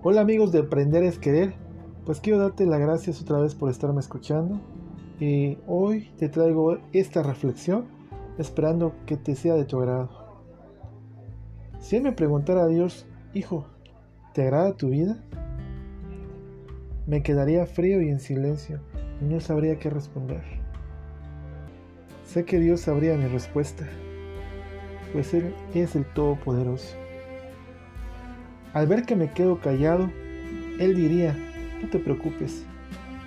Hola amigos de Aprender es Querer, pues quiero darte las gracias otra vez por estarme escuchando y hoy te traigo esta reflexión esperando que te sea de tu agrado. Si él me preguntara a Dios, hijo, ¿te agrada tu vida? Me quedaría frío y en silencio y no sabría qué responder. Sé que Dios sabría mi respuesta, pues Él es el Todopoderoso. Al ver que me quedo callado, Él diría, no te preocupes,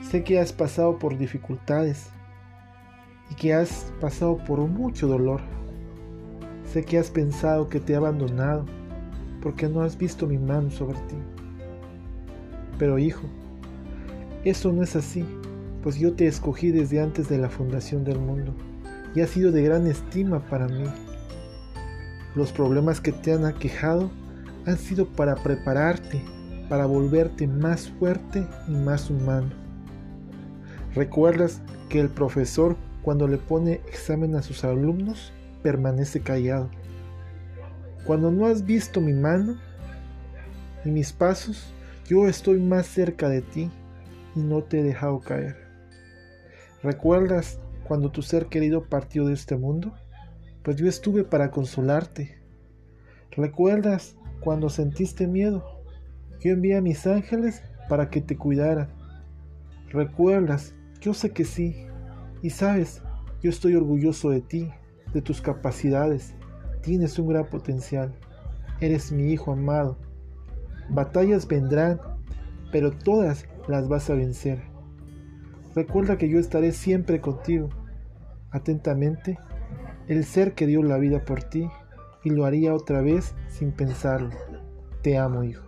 sé que has pasado por dificultades y que has pasado por mucho dolor. Sé que has pensado que te he abandonado porque no has visto mi mano sobre ti. Pero hijo, eso no es así, pues yo te escogí desde antes de la fundación del mundo y has sido de gran estima para mí. Los problemas que te han aquejado han sido para prepararte, para volverte más fuerte y más humano. ¿Recuerdas que el profesor cuando le pone examen a sus alumnos permanece callado? Cuando no has visto mi mano y mis pasos, yo estoy más cerca de ti y no te he dejado caer. ¿Recuerdas cuando tu ser querido partió de este mundo? Pues yo estuve para consolarte. ¿Recuerdas cuando sentiste miedo. Yo envié a mis ángeles para que te cuidaran. ¿Recuerdas? Yo sé que sí. Y sabes, yo estoy orgulloso de ti, de tus capacidades. Tienes un gran potencial. Eres mi hijo amado. Batallas vendrán, pero todas las vas a vencer. Recuerda que yo estaré siempre contigo. Atentamente, el ser que dio la vida por ti y lo haría otra vez sin pensarlo. Te amo, hijo.